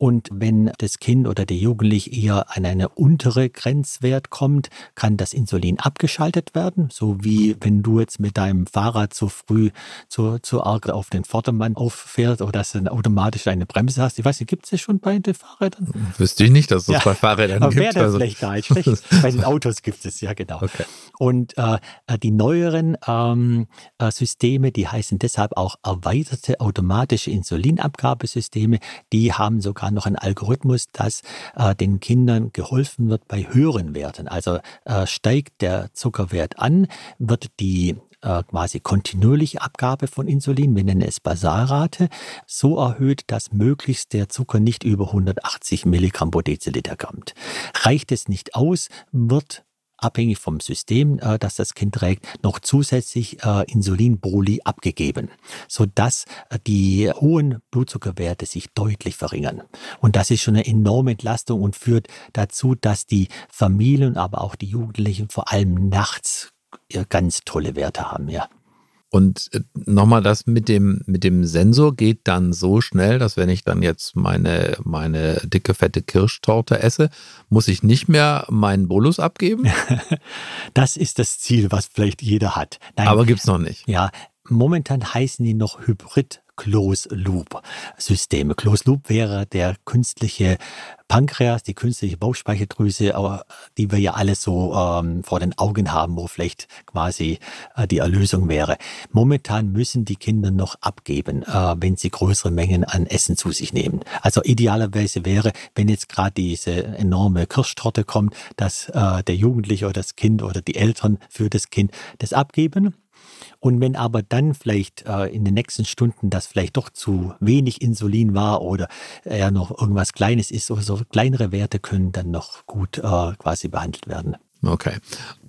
Und wenn das Kind oder der Jugendliche eher an eine untere Grenzwert kommt, kann das Insulin abgeschaltet werden, so wie wenn du jetzt mit deinem Fahrrad zu früh zu, zu arg auf den Vordermann auffährst oder dass du dann automatisch eine Bremse hast. Ich weiß nicht, gibt es das schon bei den Fahrrädern? Wüsste ich nicht, dass es ja. bei Fahrrädern Aber gibt. Wäre also. vielleicht gar nicht schlecht. (laughs) bei den Autos gibt es, ja genau. Okay. Und äh, äh, die neueren ähm, äh, Systeme, die heißen deshalb auch erweiterte automatische Insulinabgabesysteme, die haben sogar noch einen Algorithmus, dass äh, den Kindern geholfen wird bei höheren Werten. Also äh, steigt der Zuckerwert an, wird die äh, quasi kontinuierliche Abgabe von Insulin, wir nennen es Basalrate, so erhöht, dass möglichst der Zucker nicht über 180 Milligramm pro Deziliter kommt. Reicht es nicht aus, wird abhängig vom System, äh, das das Kind trägt, noch zusätzlich äh, Insulinboli abgegeben, sodass äh, die hohen Blutzuckerwerte sich deutlich verringern. Und das ist schon eine enorme Entlastung und führt dazu, dass die Familien, aber auch die Jugendlichen vor allem nachts ganz tolle Werte haben, ja. Und äh, nochmal das mit dem, mit dem Sensor geht dann so schnell, dass wenn ich dann jetzt meine, meine dicke, fette Kirschtorte esse, muss ich nicht mehr meinen Bolus abgeben? (laughs) Das ist das Ziel, was vielleicht jeder hat. Nein, Aber es noch nicht. Ja, momentan heißen die noch Hybrid Close-Loop-Systeme. Close-Loop wäre der künstliche Pankreas, die künstliche Bauchspeicheldrüse, aber die wir ja alle so ähm, vor den Augen haben, wo vielleicht quasi äh, die Erlösung wäre. Momentan müssen die Kinder noch abgeben, äh, wenn sie größere Mengen an Essen zu sich nehmen. Also idealerweise wäre, wenn jetzt gerade diese enorme Kirschtorte kommt, dass äh, der Jugendliche oder das Kind oder die Eltern für das Kind das abgeben und wenn aber dann vielleicht äh, in den nächsten Stunden das vielleicht doch zu wenig Insulin war oder er noch irgendwas Kleines ist oder so, kleinere Werte können dann noch gut äh, quasi behandelt werden. Okay.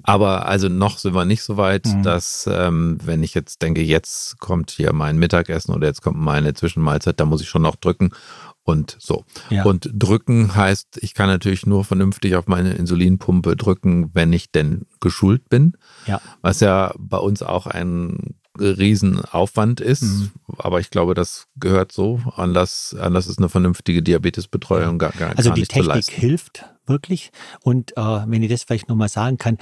Aber also noch sind wir nicht so weit, mhm. dass ähm, wenn ich jetzt denke, jetzt kommt hier mein Mittagessen oder jetzt kommt meine Zwischenmahlzeit, da muss ich schon noch drücken und so. Ja. Und drücken heißt, ich kann natürlich nur vernünftig auf meine Insulinpumpe drücken, wenn ich denn geschult bin. Ja. Was ja bei uns auch ein Riesenaufwand ist. Mhm. Aber ich glaube, das gehört so. Anders, anders ist eine vernünftige Diabetesbetreuung gar, gar, also gar nicht Also die Technik hilft wirklich. Und äh, wenn ich das vielleicht nochmal sagen kann,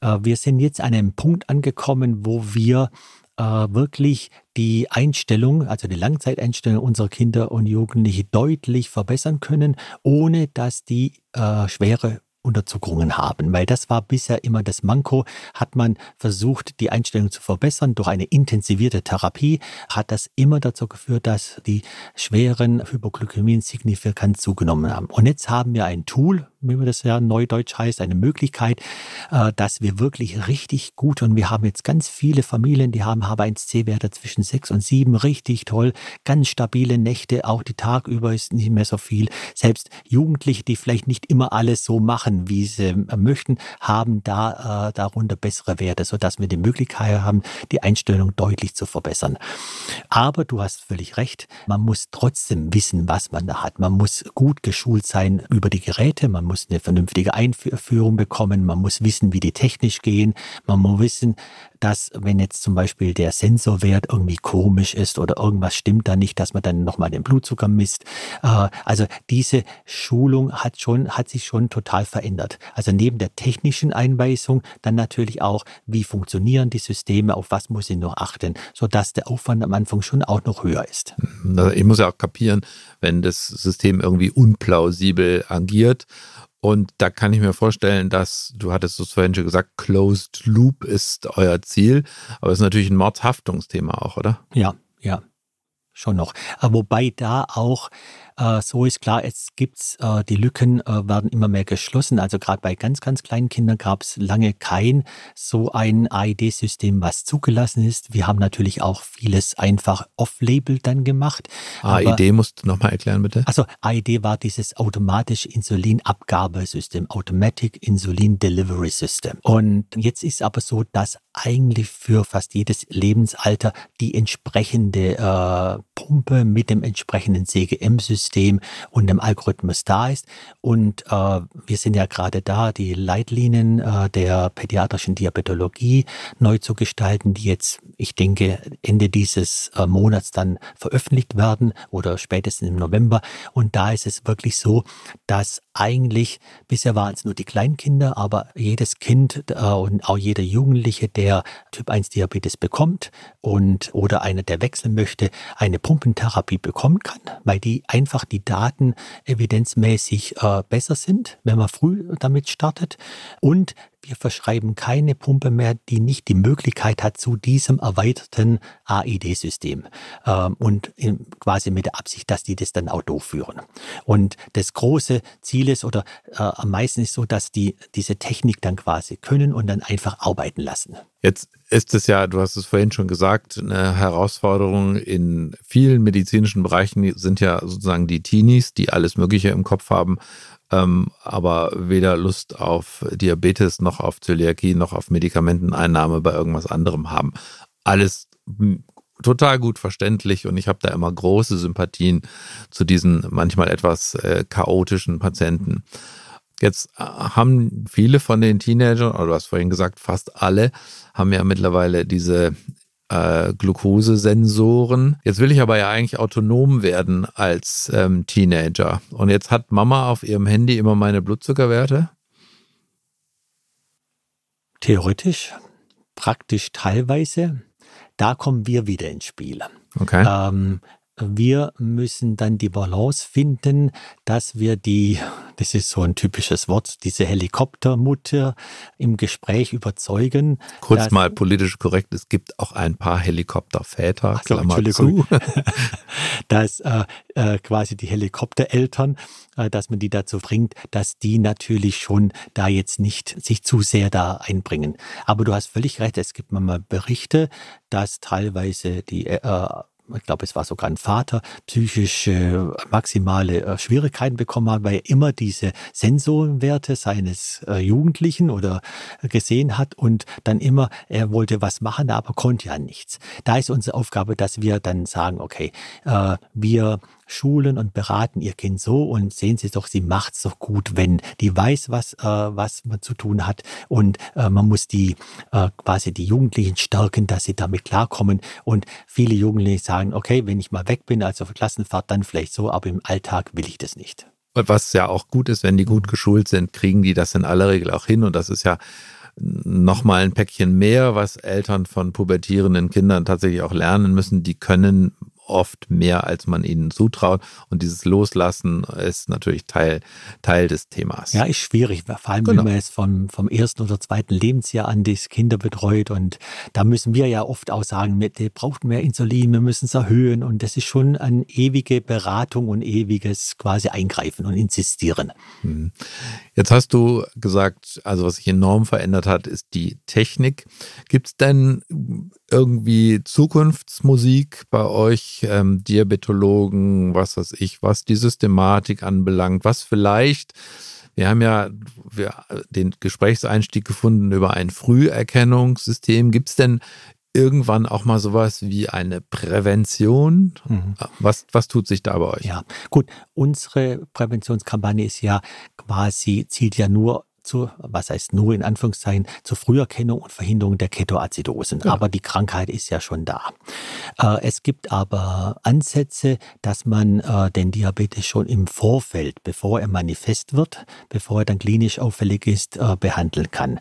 äh, wir sind jetzt an einem Punkt angekommen, wo wir äh, wirklich die Einstellung, also die Langzeiteinstellung unserer Kinder und Jugendliche deutlich verbessern können, ohne dass die äh, schwere Unterzuckerungen haben, weil das war bisher immer das Manko. Hat man versucht, die Einstellung zu verbessern durch eine intensivierte Therapie, hat das immer dazu geführt, dass die schweren Hypoglykämien signifikant zugenommen haben. Und jetzt haben wir ein Tool, wie man das ja neudeutsch heißt, eine Möglichkeit, äh, dass wir wirklich richtig gut und wir haben jetzt ganz viele Familien, die haben H1C-Werte zwischen 6 und 7, richtig toll, ganz stabile Nächte, auch die Tagüber ist nicht mehr so viel. Selbst Jugendliche, die vielleicht nicht immer alles so machen, wie sie äh, möchten, haben da äh, darunter bessere Werte, sodass wir die Möglichkeit haben, die Einstellung deutlich zu verbessern. Aber du hast völlig recht, man muss trotzdem wissen, was man da hat. Man muss gut geschult sein über die Geräte, man muss muss eine vernünftige Einführung bekommen, man muss wissen, wie die technisch gehen, man muss wissen, dass wenn jetzt zum Beispiel der Sensorwert irgendwie komisch ist oder irgendwas stimmt da nicht, dass man dann nochmal den Blutzucker misst. Äh, also diese Schulung hat schon, hat sich schon total verändert. Also neben der technischen Einweisung dann natürlich auch, wie funktionieren die Systeme, auf was muss ich noch achten, sodass der Aufwand am Anfang schon auch noch höher ist. Also ich muss ja auch kapieren, wenn das System irgendwie unplausibel agiert und da kann ich mir vorstellen, dass, du hattest es vorhin schon gesagt, Closed Loop ist euer Ziel, aber es ist natürlich ein Mordshaftungsthema auch, oder? Ja, ja, schon noch. Wobei da auch äh, so ist klar, es gibt's, äh, die Lücken äh, werden immer mehr geschlossen. Also gerade bei ganz, ganz kleinen Kindern gab es lange kein so ein AID-System, was zugelassen ist. Wir haben natürlich auch vieles einfach off-label dann gemacht. AID musst du nochmal erklären, bitte. Also AID war dieses automatische Insulinabgabesystem, Automatic Insulin Delivery System. Und jetzt ist aber so, dass eigentlich für fast jedes Lebensalter die entsprechende äh, Pumpe mit dem entsprechenden CGM-System System und dem Algorithmus da ist. Und äh, wir sind ja gerade da, die Leitlinien äh, der pädiatrischen Diabetologie neu zu gestalten, die jetzt ich denke, Ende dieses äh, Monats dann veröffentlicht werden oder spätestens im November. Und da ist es wirklich so, dass eigentlich, bisher waren es nur die Kleinkinder, aber jedes Kind äh, und auch jeder Jugendliche, der Typ 1 Diabetes bekommt und oder einer, der wechseln möchte, eine Pumpentherapie bekommen kann, weil die einfach die Daten evidenzmäßig äh, besser sind, wenn man früh damit startet. Und wir verschreiben keine Pumpe mehr, die nicht die Möglichkeit hat zu diesem erweiterten AID-System ähm, und quasi mit der Absicht, dass die das dann auch durchführen. Und das große Ziel ist oder äh, am meisten ist so, dass die diese Technik dann quasi können und dann einfach arbeiten lassen. Jetzt ist es ja, du hast es vorhin schon gesagt, eine Herausforderung in vielen medizinischen Bereichen sind ja sozusagen die Teenies, die alles Mögliche im Kopf haben ähm, aber weder Lust auf Diabetes noch auf Zöliakie noch auf Medikamenteneinnahme bei irgendwas anderem haben. Alles total gut verständlich und ich habe da immer große Sympathien zu diesen manchmal etwas äh, chaotischen Patienten. Jetzt äh, haben viele von den Teenagern, oder du hast vorhin gesagt, fast alle, haben ja mittlerweile diese äh, Glukosesensoren. Jetzt will ich aber ja eigentlich autonom werden als ähm, Teenager. Und jetzt hat Mama auf ihrem Handy immer meine Blutzuckerwerte. Theoretisch, praktisch teilweise. Da kommen wir wieder ins Spiel. Okay. Ähm, wir müssen dann die Balance finden, dass wir die, das ist so ein typisches Wort, diese Helikoptermutter im Gespräch überzeugen. Kurz mal politisch korrekt, es gibt auch ein paar Helikopterväter, so, Entschuldigung, zu. (laughs) dass äh, äh, quasi die Helikoptereltern, äh, dass man die dazu bringt, dass die natürlich schon da jetzt nicht sich zu sehr da einbringen. Aber du hast völlig recht, es gibt manchmal Berichte, dass teilweise die äh, ich glaube, es war sogar ein Vater, psychische maximale äh, Schwierigkeiten bekommen hat, weil er immer diese Sensorenwerte seines äh, Jugendlichen oder gesehen hat und dann immer, er wollte was machen, aber konnte ja nichts. Da ist unsere Aufgabe, dass wir dann sagen, okay, äh, wir schulen und beraten ihr Kind so und sehen Sie doch, sie macht's doch gut, wenn die weiß, was, äh, was man zu tun hat und äh, man muss die äh, quasi die Jugendlichen stärken, dass sie damit klarkommen und viele Jugendliche sagen, okay, wenn ich mal weg bin, also auf Klassenfahrt, dann vielleicht so, aber im Alltag will ich das nicht. Was ja auch gut ist, wenn die gut geschult sind, kriegen die das in aller Regel auch hin und das ist ja nochmal ein Päckchen mehr, was Eltern von pubertierenden Kindern tatsächlich auch lernen müssen. Die können oft mehr, als man ihnen zutraut. Und dieses Loslassen ist natürlich Teil, Teil des Themas. Ja, ist schwierig, vor allem genau. wenn man es vom, vom ersten oder zweiten Lebensjahr an die Kinder betreut. Und da müssen wir ja oft auch sagen, der braucht mehr Insulin, wir müssen es erhöhen. Und das ist schon eine ewige Beratung und ewiges quasi Eingreifen und Insistieren. Mhm. Jetzt hast du gesagt, also was sich enorm verändert hat, ist die Technik. Gibt es denn irgendwie Zukunftsmusik bei euch, ähm, Diabetologen, was weiß ich, was die Systematik anbelangt, was vielleicht, wir haben ja wir, den Gesprächseinstieg gefunden über ein Früherkennungssystem. Gibt es denn irgendwann auch mal sowas wie eine Prävention? Mhm. Was, was tut sich da bei euch? Ja, gut. Unsere Präventionskampagne ist ja quasi, zielt ja nur zu, was heißt nur in Anführungszeichen, zur Früherkennung und Verhinderung der Ketoazidosen. Ja. Aber die Krankheit ist ja schon da. Äh, es gibt aber Ansätze, dass man äh, den Diabetes schon im Vorfeld, bevor er manifest wird, bevor er dann klinisch auffällig ist, äh, behandeln kann.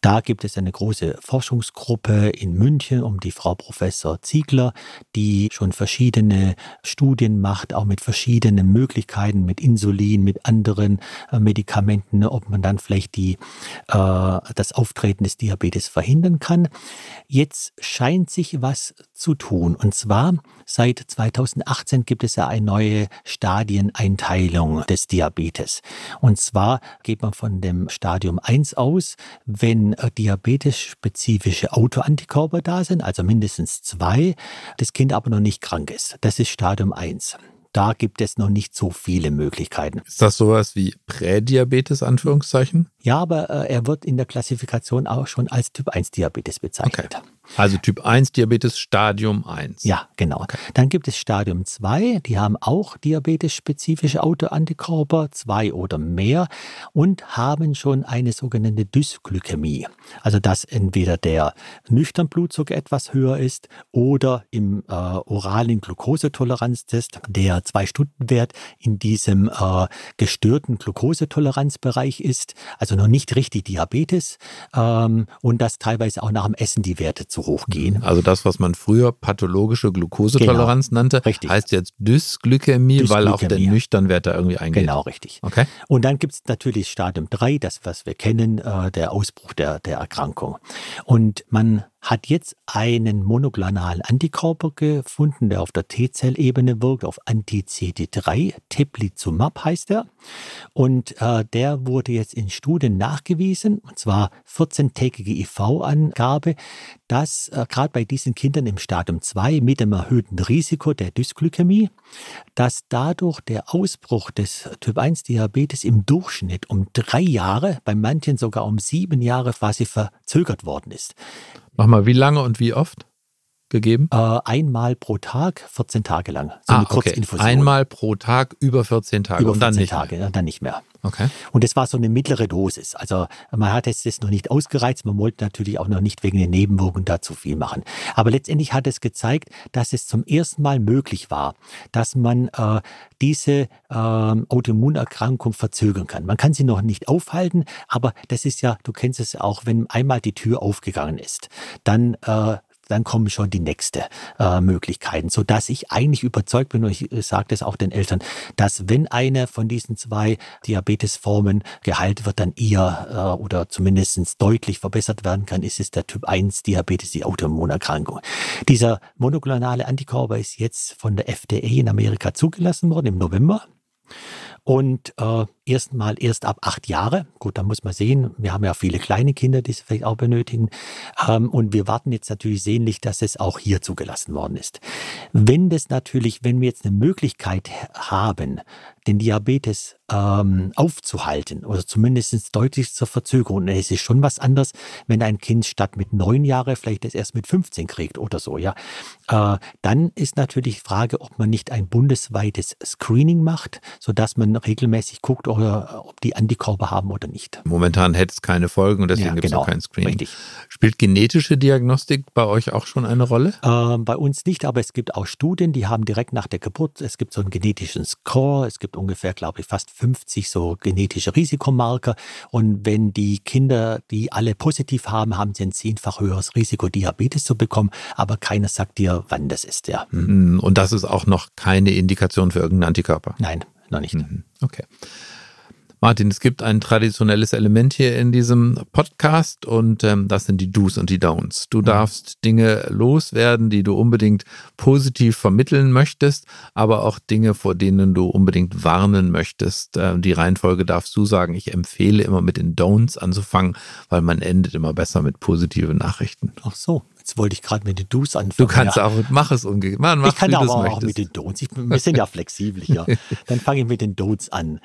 Da gibt es eine große Forschungsgruppe in München um die Frau Professor Ziegler, die schon verschiedene Studien macht, auch mit verschiedenen Möglichkeiten, mit Insulin, mit anderen Medikamenten, ob man dann vielleicht vielleicht die, äh, das Auftreten des Diabetes verhindern kann. Jetzt scheint sich was zu tun. Und zwar seit 2018 gibt es ja eine neue Stadieneinteilung des Diabetes. Und zwar geht man von dem Stadium 1 aus, wenn äh, diabetes-spezifische Autoantikörper da sind, also mindestens zwei, das Kind aber noch nicht krank ist. Das ist Stadium 1 da gibt es noch nicht so viele Möglichkeiten. Ist das sowas wie Prädiabetes, Anführungszeichen? Ja, aber äh, er wird in der Klassifikation auch schon als Typ 1 Diabetes bezeichnet. Okay. Also Typ 1 Diabetes Stadium 1. Ja, genau. Okay. Dann gibt es Stadium 2, die haben auch diabetes-spezifische Autoantikörper, zwei oder mehr, und haben schon eine sogenannte Dysglykämie. Also dass entweder der nüchtern Blutzucker etwas höher ist oder im äh, oralen Glukosetoleranztest der Zwei-Stunden-Wert in diesem äh, gestörten Glukosetoleranzbereich ist, also noch nicht richtig Diabetes ähm, und dass teilweise auch nach dem Essen die Werte zu hoch gehen. Also das, was man früher pathologische Glukosetoleranz genau. nannte, richtig. heißt jetzt Dysglykämie, Dysglykämie, weil auch der Nüchternwert da irgendwie eingeht. Genau, richtig. Okay. Und dann gibt es natürlich Stadium 3, das, was wir kennen, äh, der Ausbruch der, der Erkrankung. Und man hat jetzt einen monoklonalen Antikörper gefunden, der auf der T-Zellebene wirkt, auf Anti-CD3, Teplizumab heißt er. Und äh, der wurde jetzt in Studien nachgewiesen, und zwar 14-tägige IV-Angabe, dass äh, gerade bei diesen Kindern im Stadium 2 mit dem erhöhten Risiko der Dysglykämie, dass dadurch der Ausbruch des Typ-1-Diabetes im Durchschnitt um drei Jahre, bei manchen sogar um sieben Jahre quasi verzögert worden ist. Mach mal, wie lange und wie oft gegeben? Äh, einmal pro Tag, 14 Tage lang. So ah, eine Kurzinfusion. Okay. Einmal pro Tag über 14 Tage. Über 14 und dann nicht Tage, mehr. dann nicht mehr. Okay. Und das war so eine mittlere Dosis. Also man hat es noch nicht ausgereizt, man wollte natürlich auch noch nicht wegen den Nebenwirkungen da zu viel machen. Aber letztendlich hat es gezeigt, dass es zum ersten Mal möglich war, dass man äh, diese äh, Autoimmunerkrankung verzögern kann. Man kann sie noch nicht aufhalten, aber das ist ja, du kennst es auch, wenn einmal die Tür aufgegangen ist, dann äh, dann kommen schon die nächste äh, Möglichkeiten, so dass ich eigentlich überzeugt bin und ich äh, sage das auch den Eltern, dass wenn eine von diesen zwei Diabetesformen geheilt wird, dann eher äh, oder zumindest deutlich verbessert werden kann, ist es der Typ 1 Diabetes, die Autoimmunerkrankung. Dieser monoklonale Antikörper ist jetzt von der FDA in Amerika zugelassen worden im November. Und äh, erstmal erst ab acht Jahre. Gut, da muss man sehen, wir haben ja viele kleine Kinder, die es vielleicht auch benötigen. Ähm, und wir warten jetzt natürlich sehnlich, dass es auch hier zugelassen worden ist. Wenn das natürlich, wenn wir jetzt eine Möglichkeit haben, den Diabetes ähm, aufzuhalten oder zumindest deutlich zur Verzögerung. Und es ist schon was anderes, wenn ein Kind statt mit neun Jahren vielleicht das erst mit 15 kriegt oder so, ja. Äh, dann ist natürlich die Frage, ob man nicht ein bundesweites Screening macht, sodass man regelmäßig guckt, oder, ob die Antikörper haben oder nicht. Momentan hätte es keine Folgen und deswegen ja, gibt es genau, auch kein Screening. Richtig. Spielt genetische Diagnostik bei euch auch schon eine Rolle? Äh, bei uns nicht, aber es gibt auch Studien, die haben direkt nach der Geburt, es gibt so einen genetischen Score, es gibt gibt ungefähr, glaube ich, fast 50 so genetische Risikomarker. Und wenn die Kinder die alle positiv haben, haben sie ein zehnfach höheres Risiko, Diabetes zu bekommen. Aber keiner sagt dir, wann das ist. Ja. Mhm. Und das ist auch noch keine Indikation für irgendeinen Antikörper? Nein, noch nicht. Mhm. Okay. Martin, es gibt ein traditionelles Element hier in diesem Podcast und ähm, das sind die Do's und die Don'ts. Du mhm. darfst Dinge loswerden, die du unbedingt positiv vermitteln möchtest, aber auch Dinge, vor denen du unbedingt warnen möchtest. Ähm, die Reihenfolge darfst du sagen. Ich empfehle immer mit den Don'ts anzufangen, weil man endet immer besser mit positiven Nachrichten. Ach so, Jetzt wollte ich gerade mit den Do's anfangen. Du kannst ja. auch, mach es umgekehrt. Ich kann aber auch mit den Don'ts. wir sind ja flexibel hier. (laughs) Dann fange ich mit den Don'ts an.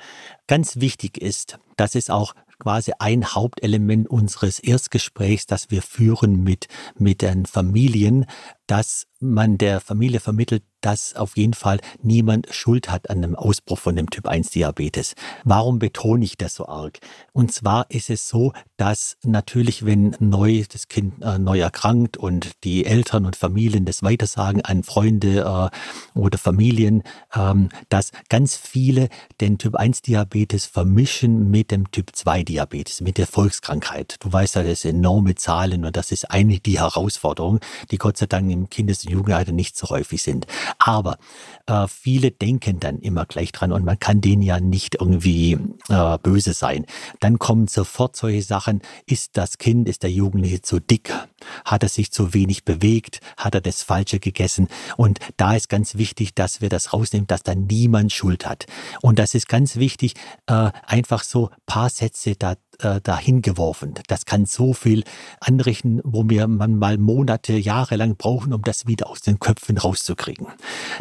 Ganz wichtig ist, dass es auch quasi ein Hauptelement unseres Erstgesprächs, das wir führen mit, mit den Familien, dass man der Familie vermittelt, dass auf jeden Fall niemand Schuld hat an dem Ausbruch von dem Typ 1 Diabetes. Warum betone ich das so arg? Und zwar ist es so, dass natürlich, wenn neu das Kind äh, neu erkrankt und die Eltern und Familien das weitersagen an Freunde äh, oder Familien, ähm, dass ganz viele den Typ 1 Diabetes vermischen mit dem Typ 2 Diabetes, mit der Volkskrankheit. Du weißt ja, das sind enorme Zahlen und das ist eine die Herausforderung, die Gott sei Dank im Kindes- und Jugendalter nicht so häufig sind. Aber äh, viele denken dann immer gleich dran und man kann denen ja nicht irgendwie äh, böse sein. Dann kommen sofort solche Sachen, ist das Kind, ist der Jugendliche zu dick? Hat er sich zu wenig bewegt? Hat er das Falsche gegessen? Und da ist ganz wichtig, dass wir das rausnehmen, dass da niemand Schuld hat. Und das ist ganz wichtig, äh, einfach so paar Sätze da äh, dahin geworfen. Das kann so viel anrichten, wo wir man mal Monate, Jahre lang brauchen, um das wieder aus den Köpfen rauszukriegen.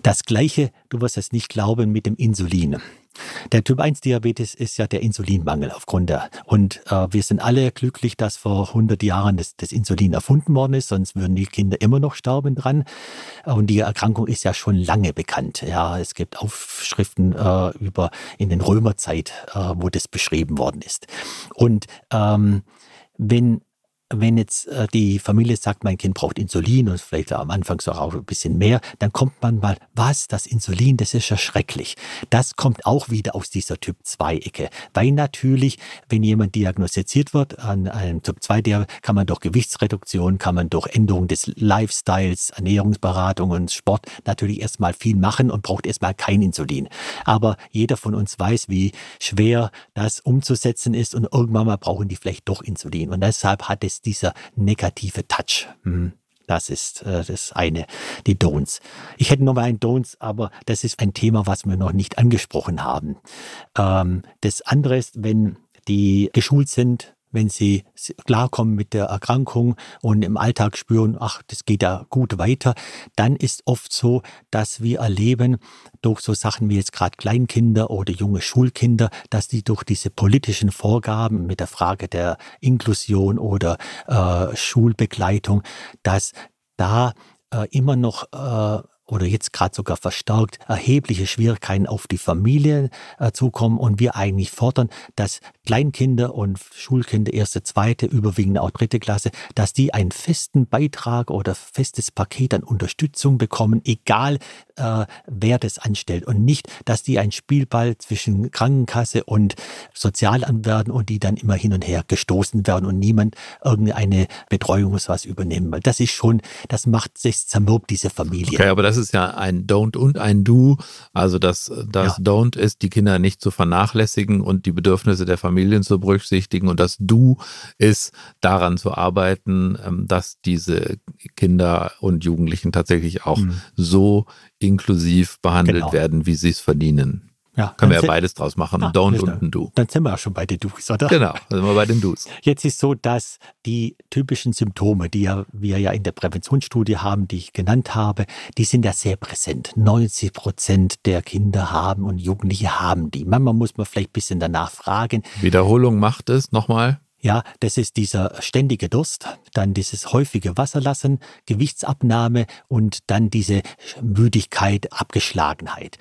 Das gleiche, du wirst es nicht glauben, mit dem Insulin. Der Typ 1 Diabetes ist ja der Insulinmangel aufgrund der. Und äh, wir sind alle glücklich, dass vor 100 Jahren das, das, Insulin erfunden worden ist, sonst würden die Kinder immer noch sterben dran. Und die Erkrankung ist ja schon lange bekannt. Ja, es gibt Aufschriften äh, über in den Römerzeit, äh, wo das beschrieben worden ist. Und ähm, wenn wenn jetzt äh, die Familie sagt, mein Kind braucht Insulin und vielleicht am Anfang so auch ein bisschen mehr, dann kommt man mal, was, das Insulin, das ist ja schrecklich. Das kommt auch wieder aus dieser Typ-2-Ecke. Weil natürlich, wenn jemand diagnostiziert wird an einem Typ-2, der kann man durch Gewichtsreduktion, kann man durch Änderung des Lifestyles, Ernährungsberatung und Sport natürlich erstmal viel machen und braucht erstmal kein Insulin. Aber jeder von uns weiß, wie schwer das umzusetzen ist und irgendwann mal brauchen die vielleicht doch Insulin. Und deshalb hat es ist dieser negative Touch. Hm, das ist äh, das eine, die Don'ts. Ich hätte noch mal ein Don'ts, aber das ist ein Thema, was wir noch nicht angesprochen haben. Ähm, das andere ist, wenn die geschult sind, wenn sie klarkommen mit der Erkrankung und im Alltag spüren, ach, das geht ja gut weiter, dann ist oft so, dass wir erleben, durch so Sachen wie jetzt gerade Kleinkinder oder junge Schulkinder, dass die durch diese politischen Vorgaben mit der Frage der Inklusion oder äh, Schulbegleitung, dass da äh, immer noch äh, oder jetzt gerade sogar verstärkt erhebliche Schwierigkeiten auf die Familie äh, zukommen und wir eigentlich fordern, dass Kleinkinder und Schulkinder erste, zweite, überwiegend auch dritte Klasse, dass die einen festen Beitrag oder festes Paket an Unterstützung bekommen, egal äh, wer das anstellt und nicht, dass die ein Spielball zwischen Krankenkasse und Sozialamt werden und die dann immer hin und her gestoßen werden und niemand irgendeine Betreuung was übernehmen. Weil das ist schon, das macht sich zermürbt diese Familie. Okay, aber das ist ja ein Don't und ein Do. Also das, das ja. Don't ist, die Kinder nicht zu vernachlässigen und die Bedürfnisse der Familien zu berücksichtigen. Und das Do ist, daran zu arbeiten, ähm, dass diese Kinder und Jugendlichen tatsächlich auch mhm. so inklusiv behandelt genau. werden, wie sie es verdienen. Ja, Können wir ja beides draus machen, ah, Don't und ein Do. Dann sind wir auch schon bei den Do's, oder? Genau, dann sind wir bei den Do's. (laughs) Jetzt ist so, dass die typischen Symptome, die ja, wir ja in der Präventionsstudie haben, die ich genannt habe, die sind ja sehr präsent. 90 Prozent der Kinder haben und Jugendliche haben die. Manchmal muss man vielleicht ein bisschen danach fragen. Wiederholung macht es, nochmal. Ja, das ist dieser ständige Durst, dann dieses häufige Wasserlassen, Gewichtsabnahme und dann diese Müdigkeit, Abgeschlagenheit.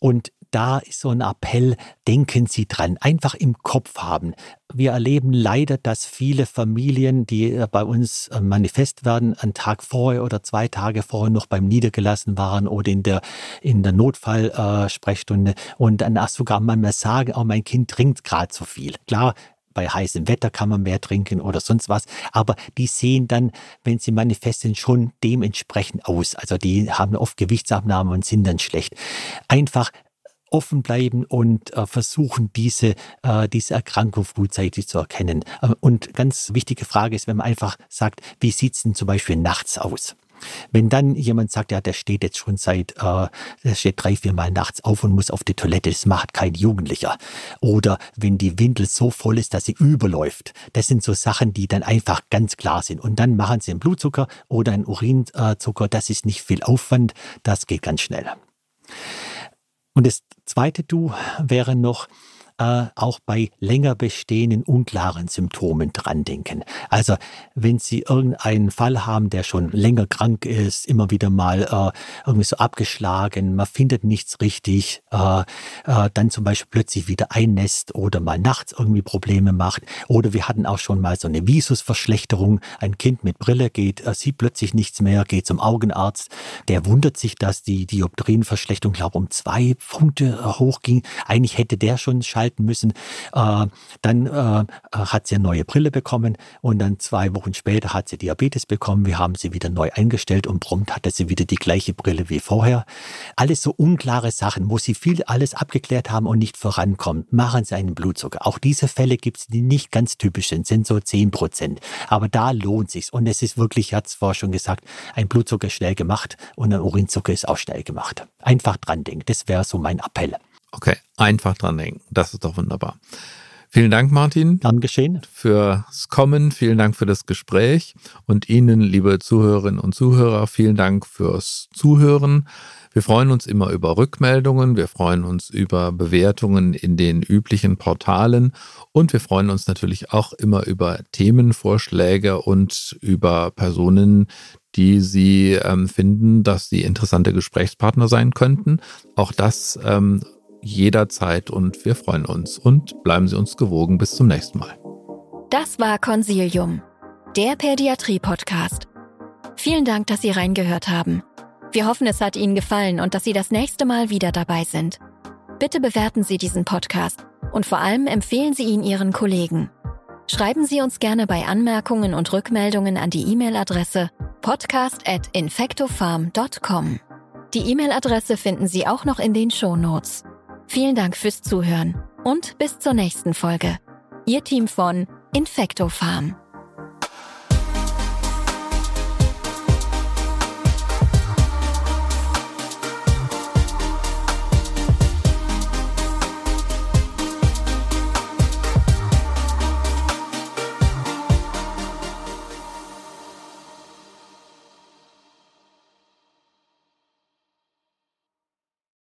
Und da ist so ein Appell, denken Sie dran, einfach im Kopf haben. Wir erleben leider, dass viele Familien, die äh, bei uns äh, manifest werden, einen Tag vorher oder zwei Tage vorher noch beim Niedergelassen waren oder in der, in der Notfallsprechstunde äh, und dann sogar manchmal sagen, oh, mein Kind trinkt gerade zu viel. Klar, bei heißem Wetter kann man mehr trinken oder sonst was. Aber die sehen dann, wenn sie manifest sind, schon dementsprechend aus. Also die haben oft Gewichtsabnahme und sind dann schlecht. Einfach offen bleiben und äh, versuchen, diese, äh, diese Erkrankung frühzeitig zu erkennen. Und ganz wichtige Frage ist, wenn man einfach sagt, wie sieht's denn zum Beispiel nachts aus? Wenn dann jemand sagt, ja, der steht jetzt schon seit, äh, der steht drei, vier Mal nachts auf und muss auf die Toilette, das macht kein Jugendlicher. Oder wenn die Windel so voll ist, dass sie überläuft. Das sind so Sachen, die dann einfach ganz klar sind. Und dann machen sie einen Blutzucker oder einen Urinzucker. Das ist nicht viel Aufwand, das geht ganz schnell. Und das zweite Du wäre noch, äh, auch bei länger bestehenden unklaren Symptomen dran denken. Also wenn Sie irgendeinen Fall haben, der schon länger krank ist, immer wieder mal äh, irgendwie so abgeschlagen, man findet nichts richtig, äh, äh, dann zum Beispiel plötzlich wieder einnässt oder mal nachts irgendwie Probleme macht. Oder wir hatten auch schon mal so eine Visusverschlechterung. Ein Kind mit Brille geht, äh, sieht plötzlich nichts mehr, geht zum Augenarzt. Der wundert sich, dass die Dioptrienverschlechterung, glaube um zwei Punkte äh, hochging. Eigentlich hätte der schon Schall halten müssen. Äh, dann äh, hat sie eine neue Brille bekommen und dann zwei Wochen später hat sie Diabetes bekommen. Wir haben sie wieder neu eingestellt und prompt hatte sie wieder die gleiche Brille wie vorher. Alles so unklare Sachen, wo sie viel alles abgeklärt haben und nicht vorankommt. Machen sie einen Blutzucker. Auch diese Fälle gibt es, die nicht ganz typisch sind, sind so 10 Prozent. Aber da lohnt sich's und es ist wirklich, ich hatte es vorher schon gesagt, ein Blutzucker schnell gemacht und ein Urinzucker ist auch schnell gemacht. Einfach dran denken, das wäre so mein Appell. Okay, einfach dran denken. Das ist doch wunderbar. Vielen Dank, Martin. Gern geschehen. Fürs Kommen, vielen Dank für das Gespräch und Ihnen, liebe Zuhörerinnen und Zuhörer, vielen Dank fürs Zuhören. Wir freuen uns immer über Rückmeldungen, wir freuen uns über Bewertungen in den üblichen Portalen und wir freuen uns natürlich auch immer über Themenvorschläge und über Personen, die Sie ähm, finden, dass sie interessante Gesprächspartner sein könnten. Auch das ähm, jederzeit und wir freuen uns und bleiben Sie uns gewogen. Bis zum nächsten Mal. Das war Consilium, der Pädiatrie-Podcast. Vielen Dank, dass Sie reingehört haben. Wir hoffen, es hat Ihnen gefallen und dass Sie das nächste Mal wieder dabei sind. Bitte bewerten Sie diesen Podcast und vor allem empfehlen Sie ihn Ihren Kollegen. Schreiben Sie uns gerne bei Anmerkungen und Rückmeldungen an die E-Mail-Adresse podcast.infectofarm.com. Die E-Mail-Adresse finden Sie auch noch in den Show Notes. Vielen Dank fürs Zuhören und bis zur nächsten Folge. Ihr Team von Infecto Farm.